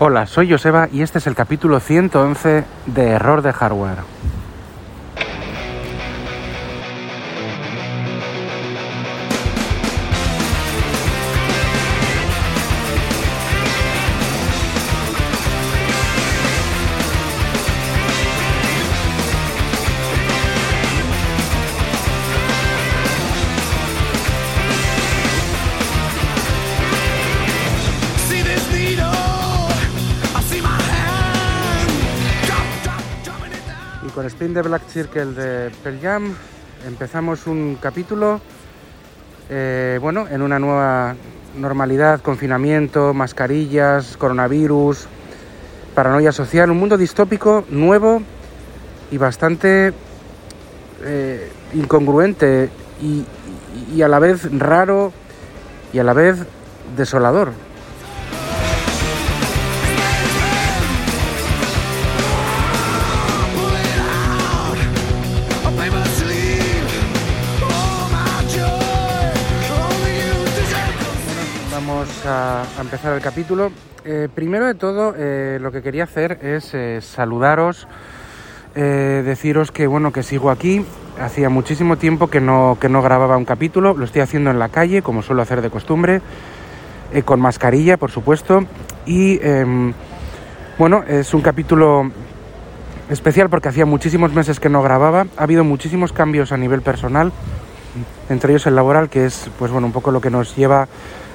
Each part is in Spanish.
Hola, soy Joseba y este es el capítulo 111 de Error de Hardware. Spin the Black Circle de Pearl Jam empezamos un capítulo, eh, bueno, en una nueva normalidad, confinamiento, mascarillas, coronavirus, paranoia social, un mundo distópico nuevo y bastante eh, incongruente y a la vez raro y a la vez desolador. A, empezar el capítulo. Eh, primero de todo, eh, lo que quería hacer es eh, saludaros, deciros que bueno que sigo aquí. Hacía muchísimo tiempo que no, que no grababa un capítulo. Lo estoy haciendo en la calle, como suelo hacer de costumbre, con mascarilla, por supuesto. Y em, bueno, es un capítulo especial porque hacía muchísimos meses que no grababa. Ha habido muchísimos cambios a nivel personal entre ellos el laboral, que es pues bueno, un poco lo que nos lleva,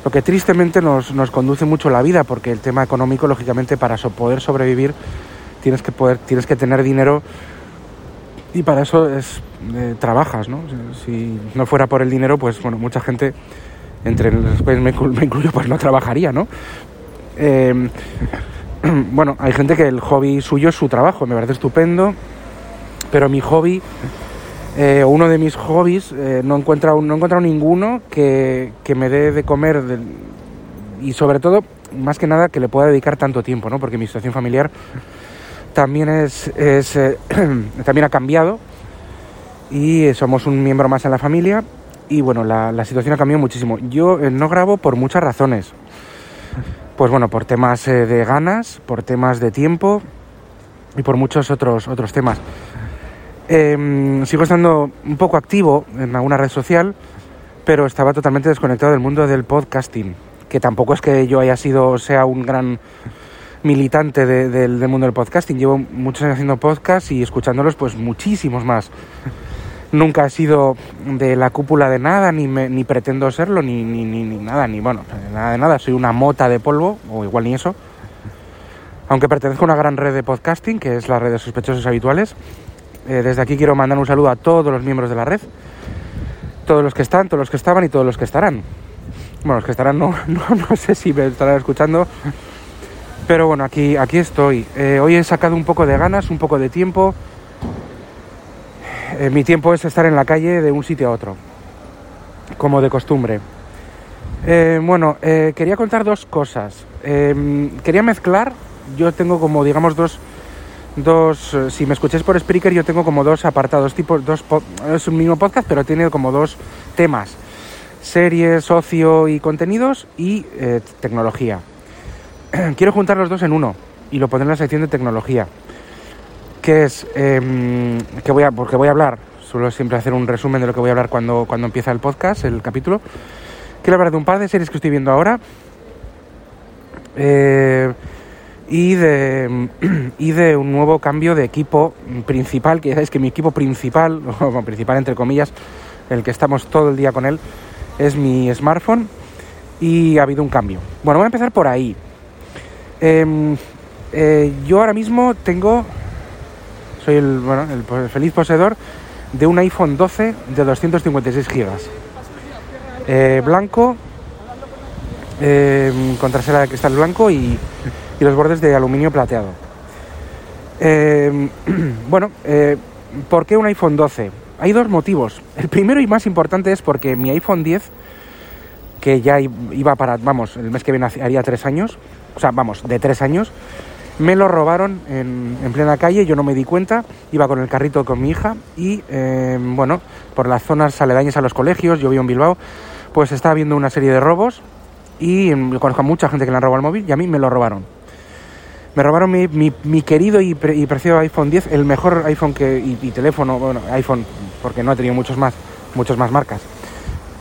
lo que tristemente nos, nos conduce mucho la vida, porque el tema económico, lógicamente, para poder sobrevivir tienes que poder, tienes que tener dinero y para eso es eh, trabajas, ¿no? Si no fuera por el dinero, pues bueno, mucha gente, entre los cuales me, inclu- me incluyo, pues no trabajaría, ¿no? Eh, bueno, hay gente que el hobby suyo es su trabajo, me parece estupendo, pero mi hobby eh, uno de mis hobbies, eh, no, he encontrado, no he ninguno que, que me dé de comer y sobre todo, más que nada, que le pueda dedicar tanto tiempo, ¿no? Porque mi situación familiar también es, eh, también ha cambiado y somos un miembro más en la familia y bueno, la, la situación ha cambiado muchísimo. Yo no grabo por muchas razones. Pues bueno, por temas de ganas, por temas de tiempo y por muchos otros, otros temas. Em, sigo estando un poco activo en alguna red social, pero estaba totalmente desconectado del mundo del podcasting, que tampoco es que yo haya sido, sea un gran militante de- del, mundo del podcasting. Llevo muchos años haciendo podcast y escuchándolos, pues muchísimos más. Nunca he sido de la cúpula de nada, ni, ni pretendo serlo, ni, ni, ni, ni nada, ni bueno, nada de nada. Soy una mota de polvo, o igual ni eso. Aunque pertenezco a una gran red de podcasting, que es la red de sospechosos habituales. Eh, desde aquí quiero mandar un saludo a todos los miembros de la red. Todos los que están, todos los que estaban y todos los que estarán. Bueno, los que estarán no, no, sé si me estarán escuchando. Pero bueno, aquí, aquí estoy. Eh, hoy he sacado un poco de ganas, un poco de tiempo. Eh, mi tiempo es estar en la calle de un sitio a otro. Como de costumbre. Bueno, quería contar dos cosas. Quería mezclar. Yo tengo como, digamos, dos, dos, eh, si me escucháis por Spreaker, yo tengo como dos apartados, tipo, dos, es un mismo podcast, pero tiene como dos temas, series, ocio y contenidos y eh, tecnología. Quiero juntar los dos en uno y lo pondré en la sección de tecnología, que es, em, que voy a, porque voy a hablar, suelo siempre hacer un resumen de lo que voy a hablar cuando, cuando empieza el podcast, el capítulo. Quiero hablar de un par de series que estoy viendo ahora. Eh, y de, y de un nuevo cambio de equipo principal, que ya sabéis que mi equipo principal, o principal entre comillas, el que estamos todo el día con él, es mi smartphone y ha habido un cambio. Bueno, voy a empezar por ahí. Em, eh, yo ahora mismo tengo, soy el, bueno, el feliz poseedor de un iPhone 12 de 256 gigas. Eh, blanco, eh, con trasera de cristal blanco y, y los bordes de aluminio plateado. Eh, bueno, eh, ¿por qué un iPhone 12? Hay dos motivos. El primero y más importante es porque mi iPhone 10, que ya iba para, vamos, el mes que viene haría tres años, o sea, vamos, de tres años, me lo robaron en, en plena calle, yo no me di cuenta, iba con el carrito con mi hija y, eh, bueno, por las zonas aledañas a los colegios, yo vivo en Bilbao, pues estaba viendo una serie de robos y mm, conozco a mucha gente que le han robado el móvil y a mí me lo robaron. Me robaron mi, mi- mi querido y, pre- y preciado iPhone 10, el mejor iPhone que, y, y teléfono, bueno, iPhone, porque no he tenido muchos más, muchas más marcas,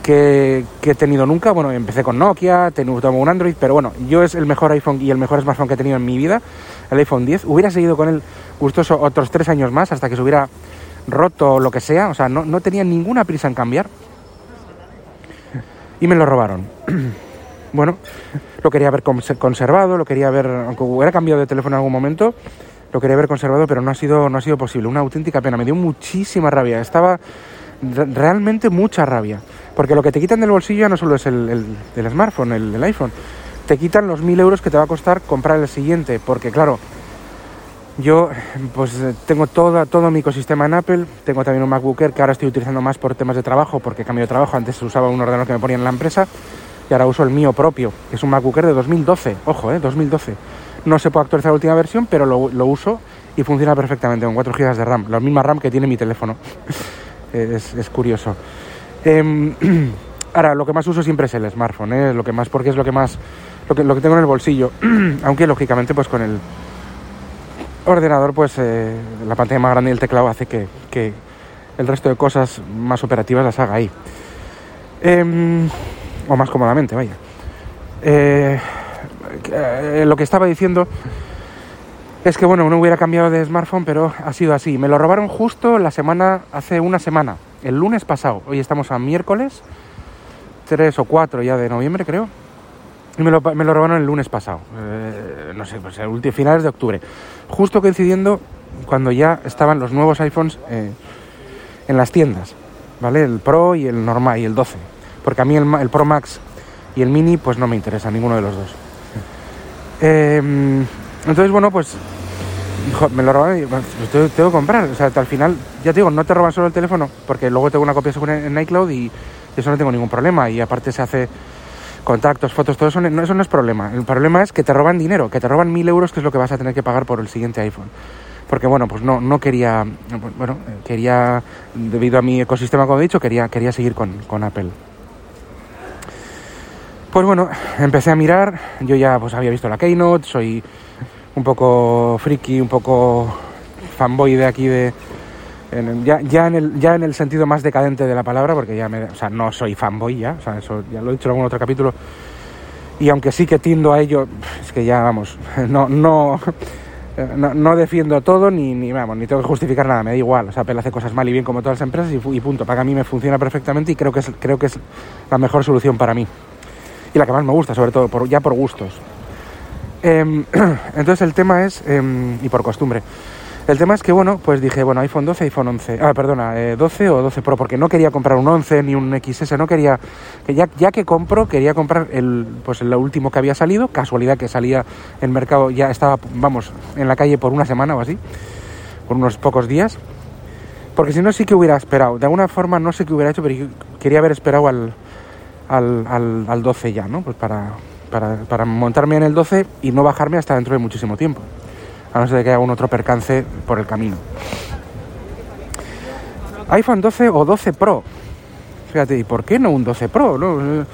que, que he tenido nunca. Bueno, empecé con Nokia, tengo un Android, pero bueno, yo es el mejor iPhone y el mejor smartphone que he tenido en mi vida, el iPhone 10. Hubiera seguido con él gustoso otros tres años más hasta que se hubiera roto o lo que sea, o sea, no, no tenía ninguna prisa en cambiar. Y me lo robaron. bueno, lo quería haber cons- conservado, lo quería haber, aunque hubiera cambiado de teléfono en algún momento, lo quería haber conservado, pero no ha sido, no ha sido posible. Una auténtica pena, me dio muchísima rabia. Estaba re- realmente mucha rabia. Porque lo que te quitan del bolsillo ya no solo es el, el- el smartphone, el, iPhone. Te quitan los mil euros que te va a costar comprar el siguiente. Porque claro, yo pues tengo toda, todo mi ecosistema en Apple, tengo también un MacBook que ahora estoy utilizando más por temas de trabajo, porque cambio de trabajo, antes usaba un ordenador que me ponían en la empresa y ahora uso el mío propio, que es un MacBook de 2012, ojo, eh, 2012. No se puede actualizar la última versión, pero lo, uso y funciona perfectamente con 4 GB de RAM, la misma RAM que tiene mi teléfono. es, es curioso. Em, ahora, lo que más uso siempre es el smartphone, ¿eh? lo que más, porque es lo que más, lo que, lo que tengo en el bolsillo, aunque lógicamente pues con el ordenador, pues eh, la pantalla más grande y el teclado hace que, que el resto de cosas más operativas las haga ahí. O más cómodamente, vaya. Eh, eh, lo que estaba diciendo es que, bueno, no hubiera cambiado de smartphone, pero ha sido así. Me lo robaron justo la semana, hace una semana, el lunes pasado. Hoy estamos a miércoles, 3 o 4 ya de noviembre, creo. Y me lo, me lo robaron el lunes pasado. Eh, no sé, pues el último finales de octubre. Justo coincidiendo cuando ya estaban los nuevos iPhones en las tiendas. ¿Vale? El Pro y el normal y el 12. Porque a mí el, el Pro Max y el Mini pues no me interesa, ninguno de los dos. Eh, entonces, bueno, pues jo, me lo robaron y pues tengo, tengo que comprar. O sea, al final, ya te digo, no te roban solo el teléfono, porque luego tengo una copia segura en iCloud y eso no tengo ningún problema. Y aparte se hace contactos, fotos, todo eso no, eso no es problema. El problema es que te roban dinero, que te roban mil euros, que es lo que vas a tener que pagar por el siguiente iPhone. Porque bueno, pues no, no quería, bueno, quería, debido a mi ecosistema, como he dicho, quería, quería seguir con, con Apple. Pues bueno, empecé a mirar, yo ya pues había visto la Keynote, soy un poco friki, un poco fanboy de aquí de... ya, ya, en el, ya en el sentido más decadente de la palabra, porque ya me... O sea, no soy fanboy ya, o sea, eso ya lo he dicho en algún otro capítulo. Y aunque sí que tiendo a ello, es que ya, vamos, no, no, no, defiendo todo ni, ni, vamos, ni tengo que justificar nada, me da igual. O sea, Apple hace cosas mal y bien como todas las empresas y, punto. Para a mí me funciona perfectamente y creo que es, creo que es la mejor solución para mí. Y la que más me gusta, sobre todo, ya por gustos. Em, entonces el tema es, em, y por costumbre, el tema es que, bueno, pues dije, bueno, iPhone 12, iPhone 11, ah, perdona, eh, 12 o 12 Pro, porque no quería comprar un 11 ni un XS, no quería, que ya, ya que compro, quería comprar el, pues el último que había salido, casualidad que salía en mercado, ya estaba, vamos, en la calle por una semana o así, por unos pocos días, porque si no sí que hubiera esperado, de alguna forma no sé qué hubiera hecho, pero quería haber esperado al, al, al, al 12 ya, ¿no? Pues para, para, para montarme en el 12 y no bajarme hasta dentro de muchísimo tiempo. A no ser que haya un otro percance por el camino. iPhone 12 o 12 Pro. Fíjate, ¿y por qué no un 12 Pro? no? Eh,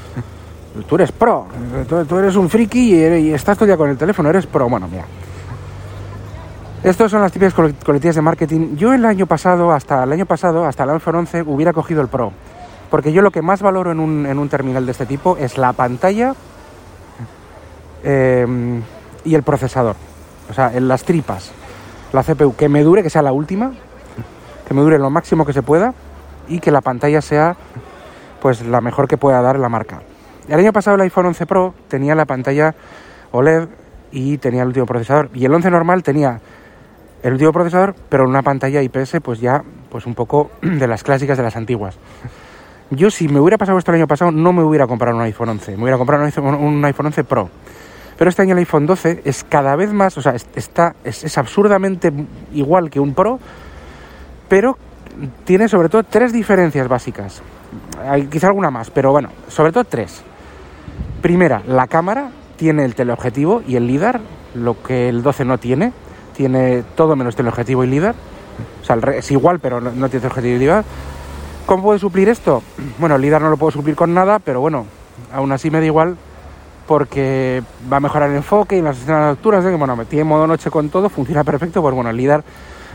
Tú eres pro, tú, tú eres un friki y, y estás todo el con el teléfono, eres pro. Bueno, mira. Estos son las típicas cole- coletillas de marketing. Yo el año pasado, hasta el año pasado, hasta el iPhone 11, hubiera cogido el Pro. Porque yo lo que más valoro en un, en un terminal de este tipo es la pantalla eh, y el procesador. O sea, en las tripas. La CPU, que me dure, que sea la última, que me dure lo máximo que se pueda y que la pantalla sea pues la mejor que pueda dar la marca. El año pasado el iPhone 11 Pro tenía la pantalla OLED y tenía el último procesador. Y el 11 normal tenía el último procesador, pero una pantalla IPS pues ya pues un poco de las clásicas de las antiguas. Yo si me hubiera pasado esto el año pasado no me hubiera comprado un iPhone 11, me hubiera comprado un iPhone, un iPhone 11 Pro. Pero este año el iPhone 12 es cada vez más, o sea, es- está, es, absurdamente igual que un Pro, pero tiene sobre todo tres diferencias básicas. Hay quizá alguna más, pero bueno, sobre todo tres. Primera, la cámara tiene el teleobjetivo y el LIDAR, lo que el 12 no tiene. Tiene todo menos teleobjetivo y LIDAR. O sea, es igual, pero no, no tiene teleobjetivo y LIDAR. ¿Cómo puede suplir esto? Bueno, el LIDAR no lo puedo suplir con nada, pero bueno, aún así me da igual porque va a mejorar el enfoque y las escenas nocturnas, que bueno, tiene modo noche con todo, funciona perfecto, pues bueno, el LIDAR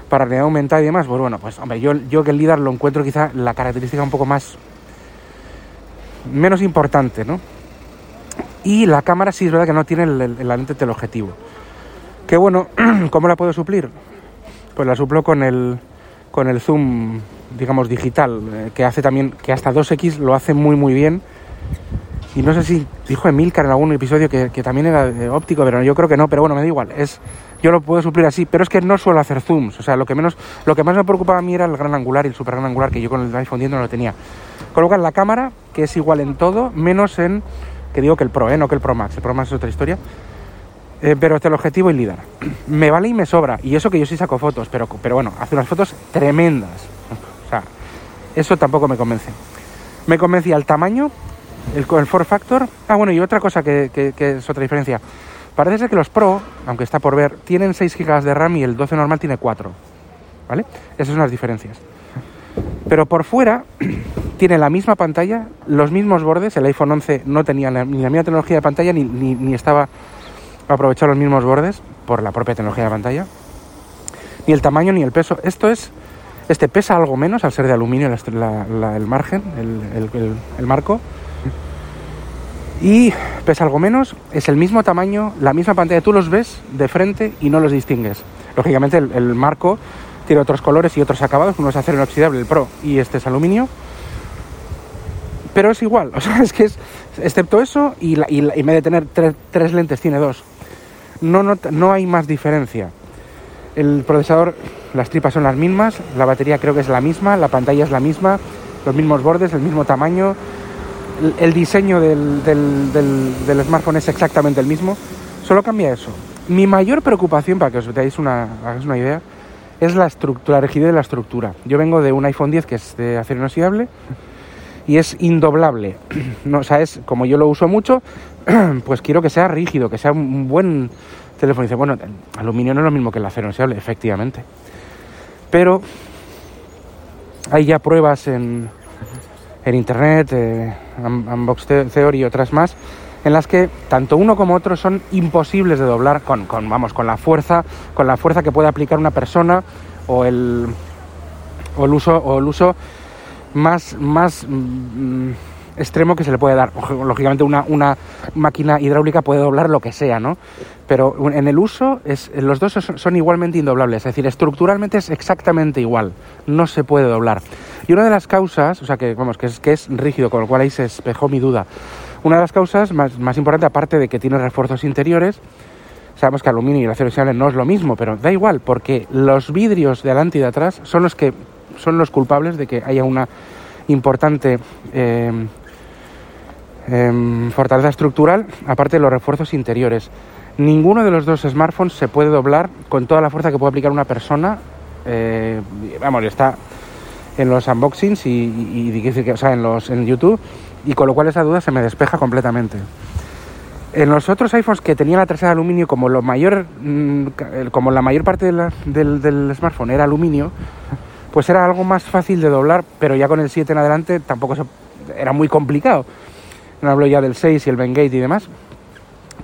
para realidad aumentada y demás, pues bueno, pues hombre, yo, yo que el LIDAR lo encuentro quizá la característica un poco más, menos importante, ¿no? Y la cámara sí es verdad que no tiene el, el- la lente teleobjetivo. Que bueno, ¿cómo la puedo suplir? Pues la suplo con el, con el zoom, digamos, digital, eh, que hace también, que hasta 2X lo hace muy muy bien. Y no sé si dijo Emilcar en algún episodio que, que también era óptico, pero yo creo que no, pero bueno, me da igual. Es, yo lo puedo suplir así, pero es que no suelo hacer zooms. O sea, lo que menos, lo que más me preocupaba a mí era el gran angular y el super gran angular, que yo con el iPhone 10 no lo tenía. Colocan la cámara, que es igual en todo, menos en, que digo que el Pro, ¿eh? no que el Pro Max. El Pro Max es otra historia. Eh, pero este el objetivo y LIDAR. Me vale y me sobra. Y eso que yo sí saco fotos, pero, pero bueno, hace unas fotos tremendas. Sea, eso tampoco me convence. Me convencía el tamaño, el, el factor. Ah, bueno, y otra cosa que, es otra diferencia. Parece ser que los Pro, aunque está por ver, tienen 6 GB de RAM y el 12 normal tiene 4. ¿Vale? Esas son las diferencias. Pero por fuera tiene la misma pantalla, los mismos bordes. El iPhone 11 no tenía ni la misma tecnología de pantalla ni, ni, ni estaba aprovechado los mismos bordes por la propia tecnología de pantalla. Ni el tamaño ni el peso. Esto es. Este pesa algo menos al ser de aluminio el margen, el, el- marco. Y pesa algo menos, es el mismo tamaño, la misma pantalla. Tú los ves de frente y no los distingues. Lógicamente, el, el marco tiene otros colores y otros acabados. Uno es acero inoxidable, el Pro, y este es aluminio. Pero es igual, o sea, es que es. Excepto eso, y, en vez de tener tres, tres lentes, tiene dos. No, no, no hay más diferencia. El procesador, las tripas son las mismas, la batería creo que es la misma, la pantalla es la misma, los mismos bordes, el mismo tamaño, el, diseño del, del- del- del smartphone es exactamente el mismo, solo cambia eso. Mi mayor preocupación, para que os deis una, hagáis una idea, es la estructura, la rigidez de la estructura. Yo vengo de un iPhone 10 que es de acero inoxidable y es indoblable. No, o como yo lo uso mucho, pues quiero que sea rígido, que sea un buen teléfono. Dice, bueno, aluminio no es lo mismo que el acero inoxidable, efectivamente. Pero hay ya pruebas en, en internet, eh, Un- Unbox The- Theory y otras más, en las que tanto uno como otro son imposibles de doblar con, con, vamos, con la fuerza, con la fuerza que puede aplicar una persona o el, o el uso, o el uso más, más mm, extremo que se le puede dar. Lógicamente una, una máquina hidráulica puede doblar lo que sea, ¿no? Pero en el uso es, los dos son, igualmente indoblables, es decir, estructuralmente es exactamente igual, no se puede doblar. Y una de las causas, o sea que vamos, que es, que es rígido, con lo cual ahí se espejó mi duda. Una de las causas más, más importantes, aparte de que tiene refuerzos interiores, Sabemos que aluminio y el acero inoxidable no es lo mismo, pero da igual, porque los vidrios de adelante y de atrás son los que son los culpables de que haya una importante eh, fortaleza estructural, aparte de los refuerzos interiores. Ninguno de los dos smartphones se puede doblar con toda la fuerza que puede aplicar una persona. eh, vamos, está en los unboxings y, y- y o sea, en los en YouTube, y con lo cual esa duda se me despeja completamente. En los otros iPhones que tenían la trasera de aluminio, como lo mayor, mm, como la mayor parte del smartphone era aluminio, pues era algo más fácil de doblar, pero ya con el 7 en adelante tampoco se- era muy complicado. No hablo ya del 6 y el Bengate y demás.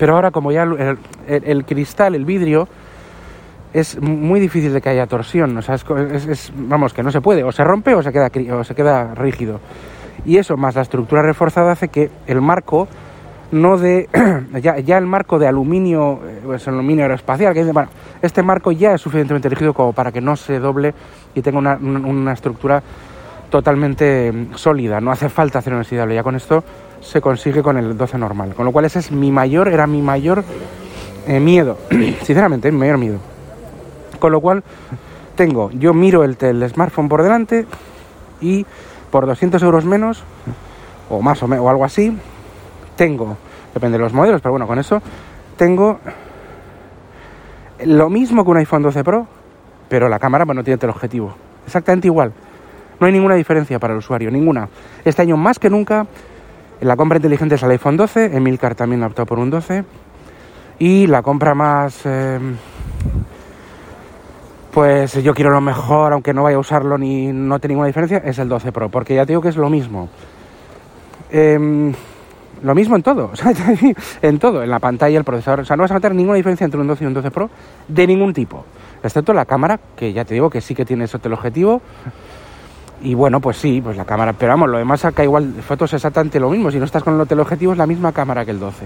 Pero ahora como ya el, cristal, el vidrio, es muy difícil de que haya torsión. O sea, es, es- es- vamos, que no se puede. O se rompe o se queda, o se queda rígido. Y eso, más la estructura reforzada, hace que el marco no de ya, ya el marco de aluminio eh, pues aluminio aeroespacial que bueno, este marco ya es suficientemente rígido como para que no se doble y tenga una- una estructura totalmente mm, sólida no hace falta acero inoxidable ya con esto se consigue con el 12 normal con lo cual ese es mi mayor era mi mayor eh, miedo sinceramente mi mayor miedo con lo cual tengo yo miro el, el smartphone por delante y por 200 euros menos o más o, me- o algo así tengo, depende de los modelos, pero bueno, con eso tengo lo mismo que un iPhone 12 Pro, pero la cámara pues, no tiene teleobjetivo. Exactamente igual. No hay ninguna diferencia para el usuario, ninguna. Este año más que nunca, la compra inteligente es el iPhone 12, Emilcar también ha optado por un 12, y la compra más... eh, pues yo quiero lo mejor, aunque no vaya a usarlo ni no tiene ninguna diferencia, es el 12 Pro, porque ya te digo que es lo mismo. Em, lo mismo en todo, en todo, en la pantalla, el procesador, o sea, no vas a notar ninguna diferencia entre un 12 y un 12 Pro de ningún tipo, excepto la cámara, que ya te digo que sí que tiene ese teleobjetivo. Y bueno, pues sí, pues la cámara, pero vamos, lo demás acá igual, fotos exactamente lo mismo, si no estás con el teleobjetivo es la misma cámara que el 12.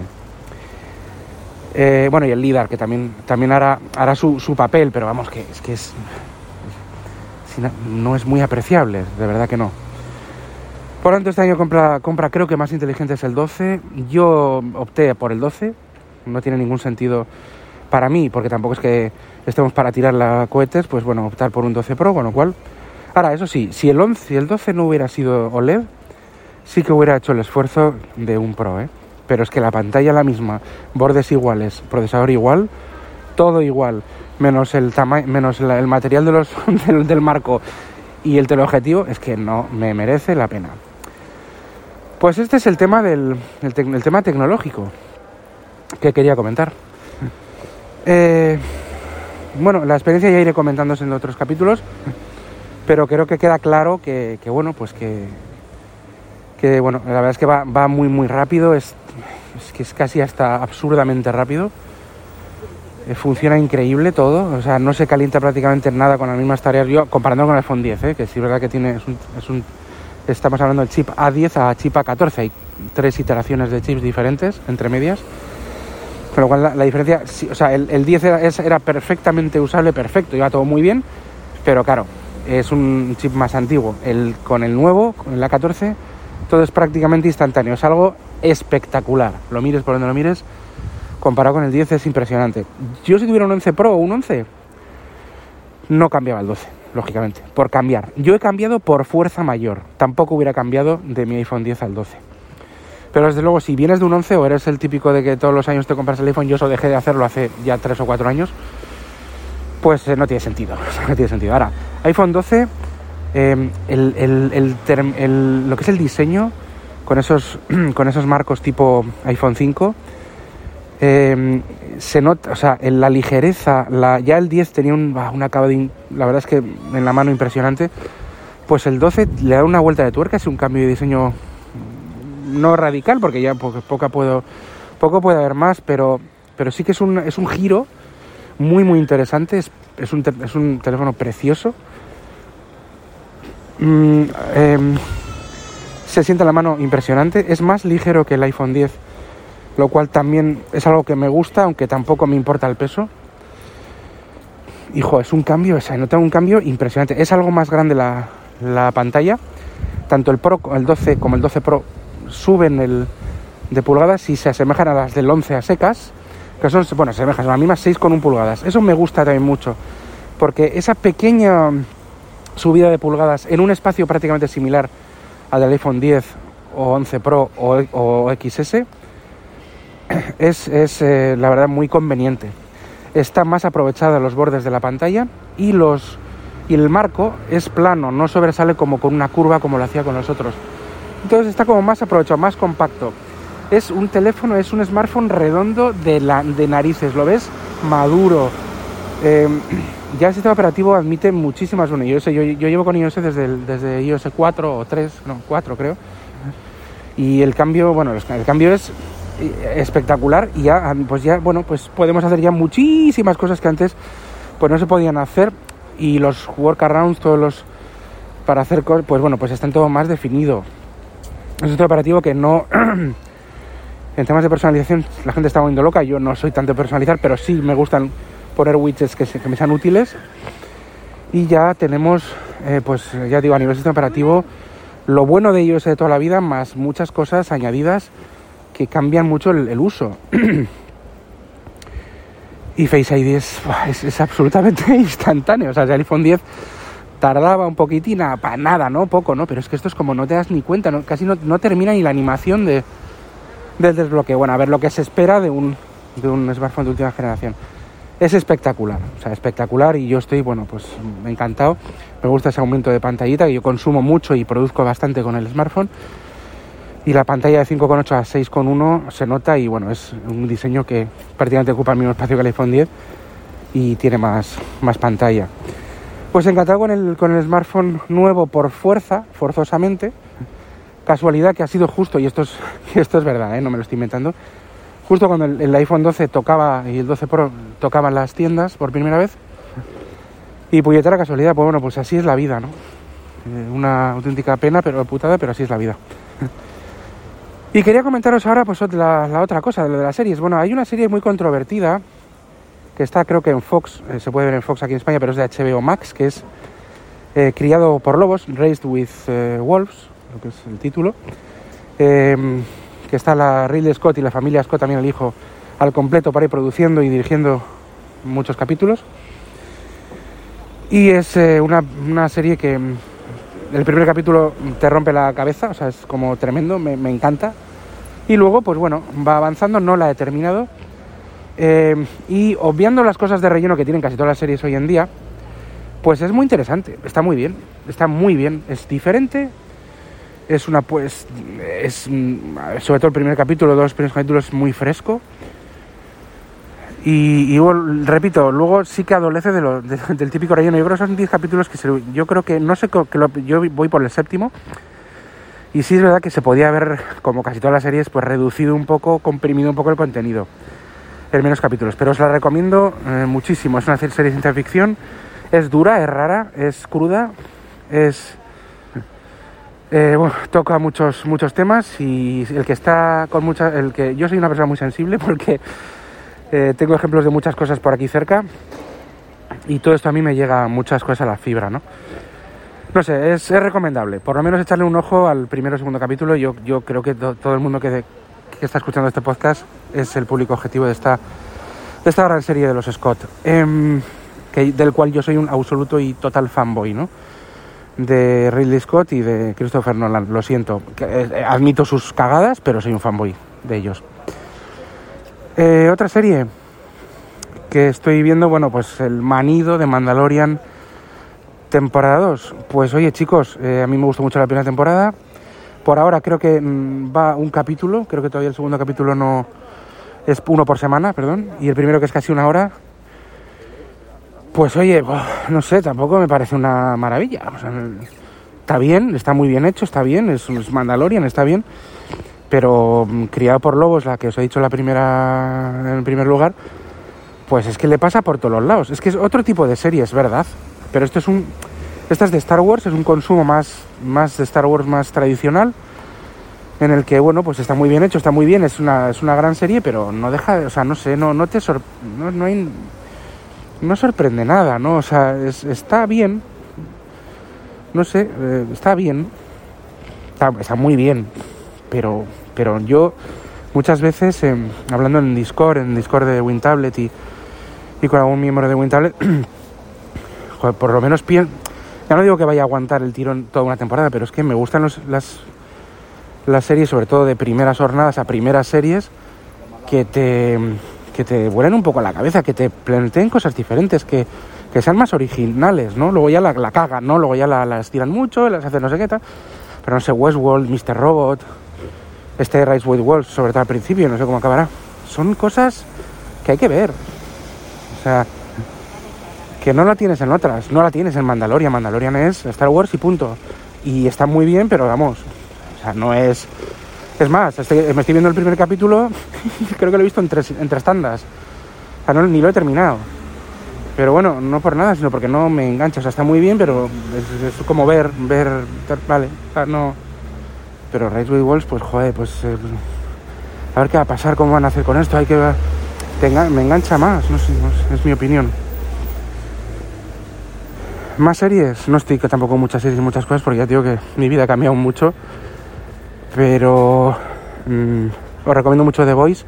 Eh, bueno, y el LIDAR, que también, también hará, hará su, su papel, pero vamos, que es que es, no es muy apreciable, de verdad que no. Por lo tanto, este año compra, compra creo que más inteligente es el 12. Yo opté por el 12. No tiene ningún sentido para mí, porque tampoco es que estemos para tirar la cohetes, pues bueno, optar por un 12 Pro, con lo cual... Ahora, eso sí, si el, 11, si el 12 no hubiera sido OLED, sí que hubiera hecho el esfuerzo de un Pro, ¿eh? Pero es que la pantalla la misma, bordes iguales, procesador igual, todo igual, menos el tamaño, menos el material de los, del, marco y el teleobjetivo, es que no me merece la pena. Pues este es el tema del el tema tecnológico que quería comentar. Eh, bueno, la experiencia ya iré comentándose en otros capítulos, pero creo que queda claro que, que, bueno, pues que, que bueno, la verdad es que va, va muy muy rápido, es, que es casi hasta absurdamente rápido. Eh, funciona increíble todo, o sea, no se calienta prácticamente nada con las mismas tareas. Yo, comparando con el iPhone 10, ¿eh? que sí verdad que tiene, es un, es un- estamos hablando del chip A10 a chip A14, hay tres iteraciones de chips diferentes entre medias. Con lo cual la, diferencia, sí, o sea, el, el 10 era, era perfectamente usable, perfecto, iba todo muy bien, pero claro, es un chip más antiguo. El, con el nuevo, con el A14, todo es prácticamente instantáneo, es algo espectacular. Lo mires por donde lo mires, comparado con el 10 es impresionante. Yo si tuviera un 11 Pro o un 11, no cambiaba el 12, lógicamente, por cambiar. Yo he cambiado por fuerza mayor, tampoco hubiera cambiado de mi iPhone 10 al 12. Pero desde luego, si vienes de un 11 o eres el típico de que todos los años te compras el iPhone, yo eso dejé de hacerlo hace ya 3 o 4 años, pues eh, no tiene sentido. no tiene sentido. Ahora, iPhone 12, eh, el, el- el lo que es el diseño, con esos, con esos marcos tipo iPhone 5, eh, se nota, o sea, en la ligereza, la, ya el 10 tenía un, un acabado, la verdad es que en la mano impresionante, pues el 12 le da una vuelta de tuerca, es un cambio de diseño no radical, porque ya po- poca puedo, poco puede haber más, pero, pero sí que es un, es un giro muy, muy interesante, es, es un, te- es un teléfono precioso. Mm, em, se siente en la mano impresionante, es más ligero que el iPhone 10, lo cual también es algo que me gusta, aunque tampoco me importa el peso. Hijo, es un cambio, o sea, nota un cambio impresionante. Es algo más grande la, la pantalla. Tanto el Pro, el 12 como el 12 Pro suben el de pulgadas y se asemejan a las del 11 a secas, que son, bueno, se asemejan, son las mismas 6,1 pulgadas. Eso me gusta también mucho, porque esa pequeña subida de pulgadas en un espacio prácticamente similar al del iPhone 10 o 11 Pro o, o XS es, es, eh, la verdad muy conveniente. Está más aprovechada los bordes de la pantalla y los y el marco es plano, no sobresale como con una curva como lo hacía con los otros. Entonces está como más aprovechado, más compacto. Es un teléfono, es un smartphone redondo de, la, de narices, lo ves maduro. Eh, ya el sistema operativo admite muchísimas bueno, iOS. Yo, yo llevo con iOS desde, el- desde iOS 4 o 3, no, 4 creo. Y el cambio, bueno, el cambio es eh, espectacular y ya, pues ya, bueno, pues podemos hacer ya muchísimas cosas que antes pues no se podían hacer y los workarounds, todos los para hacer cosas, pues bueno, pues están todo más definido. Es un operativo que no en temas de personalización la gente está volviendo loca, yo no soy tanto de personalizar, pero sí me gustan poner widgets que, se- que me sean útiles. Y ya tenemos, eh, pues ya digo, a nivel sistema operativo, lo bueno de iOS de toda la vida, más muchas cosas añadidas que cambian mucho el, el uso. y Face ID es, es, es absolutamente instantáneo. O sea, el iPhone 10 tardaba un poquitín, para nada, ¿no? Poco, ¿no? Pero es que esto es como no te das ni cuenta, ¿no? casi no, no termina ni la animación de, del desbloqueo. Bueno, a ver lo que se espera de un, de un smartphone de última generación. Es espectacular, o sea, espectacular y yo estoy, bueno, pues encantado. Me gusta ese aumento de pantallita que yo consumo mucho y produzco bastante con el smartphone. Y la pantalla de 5,8 a 6,1 se nota y bueno, es un diseño que prácticamente ocupa el mismo espacio que el iPhone 10 y tiene más, más pantalla. Pues encantado con el, con el smartphone nuevo por fuerza, forzosamente, Casualidad que ha sido justo, y esto es, esto es verdad, ¿eh? no me lo estoy inventando, justo cuando el, iPhone 12 tocaba y el 12 Pro tocaban las tiendas por primera vez. Y puñetera casualidad, pues bueno, pues así es la vida, ¿no? Eh, una auténtica pena, pero putada, pero así es la vida. y quería comentaros ahora, pues la, la otra cosa, lo de las series. Bueno, hay una serie muy controvertida que está creo que en Fox, eh, se puede ver en Fox aquí en España, pero es de HBO Max, que es Criado por Lobos, Raised with Wolves, que es el título, eh, que está la Ridley Scott y la familia Scott, también el hijo, al completo para ir produciendo y dirigiendo muchos capítulos. Y es eh, una, una serie que mm, el primer capítulo te rompe la cabeza, o sea, es como tremendo, me, me encanta. Y luego, pues bueno, va avanzando, no la he terminado. Eh, y obviando las cosas de relleno que tienen casi todas las series hoy en día, pues es muy interesante, está muy bien, está muy bien, es diferente, es una pues, es mm, sobre todo el primer capítulo, dos primeros capítulos muy fresco. Y, bueno, repito, luego sí que adolece de lo- de- del típico relleno. Yo creo que son 10 capítulos que se- yo creo que, no sé, que lo- yo voy por el séptimo. Y sí es verdad que se podía haber, como casi todas las series, pues reducido un poco, comprimido un poco el contenido en menos capítulos. Pero os la recomiendo eh, muchísimo. Es una serie de ciencia ficción. Es dura, es rara, es cruda, es... eh, toca muchos muchos temas y el que está con muchas... El que, yo soy una persona muy sensible porque eh, tengo ejemplos de muchas cosas por aquí cerca y todo esto a mí me llega muchas cosas a la fibra, ¿no? No sé, es, es recomendable. Por lo menos echarle un ojo al primero o segundo capítulo. Yo, yo creo que to- todo el mundo que, está escuchando este podcast es el público objetivo de esta, de esta gran serie de los Scott. Em, del cual yo soy un absoluto y total fanboy, ¿no? De Ridley Scott y de Christopher Nolan. Lo siento. Que, eh, admito sus cagadas, pero soy un fanboy de ellos. Eh, otra serie que estoy viendo, bueno, pues el manido de Mandalorian temporada 2. Pues oye chicos, eh, a mí me gustó mucho la primera temporada. Por ahora creo que mm, va un capítulo, creo que todavía el segundo capítulo no es uno por semana, perdón, y el primero que es casi una hora. Pues oye, no sé, tampoco me parece una maravilla. O sea, está bien, está muy bien hecho, está bien, es, Mandalorian, está bien, pero mm, criado por lobos, la que os he dicho la primera, en primer lugar, pues es que le pasa por todos los lados. Es que es otro tipo de serie, es verdad. Pero esto es un. Esta es de Star Wars, es un consumo más, más de Star Wars más tradicional. En el que, bueno, pues está muy bien hecho, está muy bien, es una, es una gran serie, pero no deja, o sea, no sé, no, no te sor- no, no hay. No sorprende nada, ¿no? O sea, es- está bien. No sé, eh, está bien. Está, muy bien. Pero, pero yo muchas veces, eh, hablando en Discord, en Discord de WinTablet y, y con algún miembro de WinTablet, por lo menos pienso, ya no digo que vaya a aguantar el tirón toda una temporada, pero es que me gustan los- las, las series, sobre todo de primeras jornadas a primeras series, que te, que te vuelen un poco la cabeza, que te planteen cosas diferentes, que, que sean más originales, ¿no? Luego ya la, cagan, ¿no? Luego ya la, las tiran mucho, las hacen no sé qué tal. Pero no sé, Westworld, Mr. Robot, este Rise with Wolves, sobre todo al principio, no sé cómo acabará. Son cosas que hay que ver. O sea, que no la tienes en otras, no la tienes en Mandalorian. Mandalorian es Star Wars y punto. Y está muy bien, pero vamos, o sea, no es... Es más, me estoy viendo el primer capítulo, creo que lo he visto en tres, en tres tandas. O sea, no, ni lo he terminado. Pero bueno, no por nada, sino porque no me engancha. O sea, está muy bien, pero es, como ver, ver, vale, o sea, no... Pero with Wolves, pues joder, pues... eh, a ver qué va a pasar, cómo van a hacer con esto, hay que engan- me engancha más, no sé, es mi opinión. Más series, no estoy que tampoco muchas series y muchas cosas porque ya digo que mi vida ha cambiado mucho. Pero mm, os recomiendo mucho The Voice,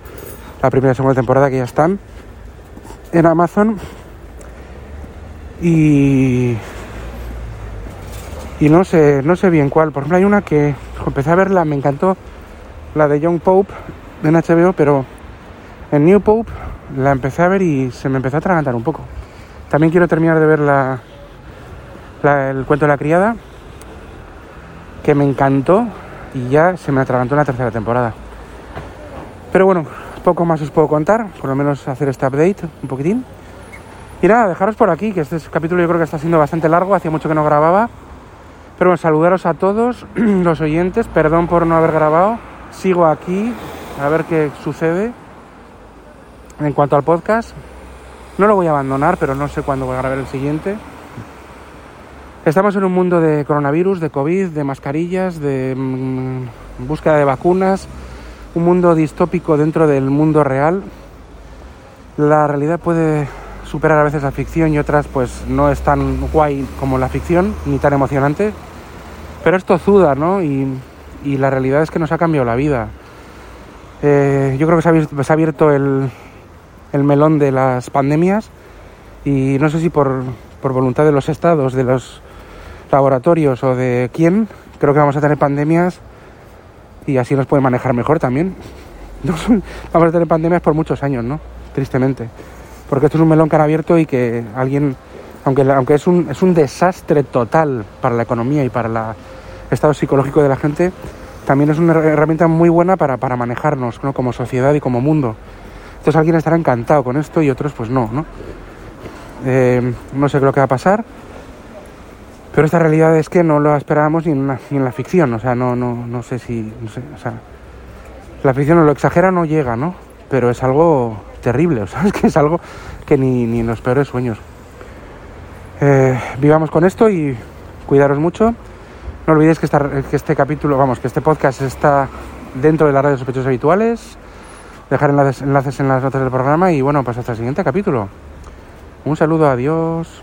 la primera y segunda temporada que ya están en Amazon. Y. Y no sé, no sé bien cuál. Por ejemplo, hay una que empecé a verla, me encantó, la de Young Pope en HBO, pero en New Pope la empecé a ver y se me empezó a atragantar un poco. También quiero terminar de ver la, la- el cuento de la criada, que me encantó y ya se me atragantó en la tercera temporada. Pero bueno, poco más os puedo contar, por lo menos hacer este update un poquitín. Y nada, dejaros por aquí, que este capítulo yo creo que está siendo bastante largo, hacía mucho que no grababa. Pero bueno, saludaros a todos los oyentes, perdón por no haber grabado, sigo aquí a ver qué sucede. En cuanto al podcast, no lo voy a abandonar, pero no sé cuándo voy a grabar el siguiente. Estamos en un mundo de coronavirus, de COVID, de mascarillas, de mm, búsqueda de vacunas, un mundo distópico dentro del mundo real. La realidad puede superar a veces la ficción y otras pues no es tan guay como la ficción, ni tan emocionante. Pero es tozuda, ¿no? Y, y la realidad es que nos ha cambiado la vida. Eh, yo creo que se ha abierto, se ha abierto el, el melón de las pandemias y no sé si por, por voluntad de los estados, de los laboratorios o de quién, creo que vamos a tener pandemias y así nos puede manejar mejor también. Vamos a tener pandemias por muchos años, ¿no? Tristemente. Porque esto es un melón que han abierto y que alguien, aunque, aunque es, un, es un desastre total para la economía y para el estado psicológico de la gente, también es una herramienta muy buena para, para manejarnos ¿no? como sociedad y como mundo. Entonces alguien estará encantado con esto y otros pues no, ¿no? Eh, no sé qué lo que va a pasar, pero esta realidad es que no lo esperábamos ni en, la, ficción, o sea, no, no, no sé si, no sé, o sea, la ficción lo exagera no llega, ¿no? Pero es algo terrible, o sea, es que es algo que ni, ni en los peores sueños. Eh, vivamos con esto y cuidaros mucho. No olvidéis que, esta, que este capítulo, vamos, que este podcast está dentro de las redes sospechosos habituales. Dejar enlaces, enlaces en las notas del programa y bueno, pues hasta el siguiente capítulo. Un saludo, adiós.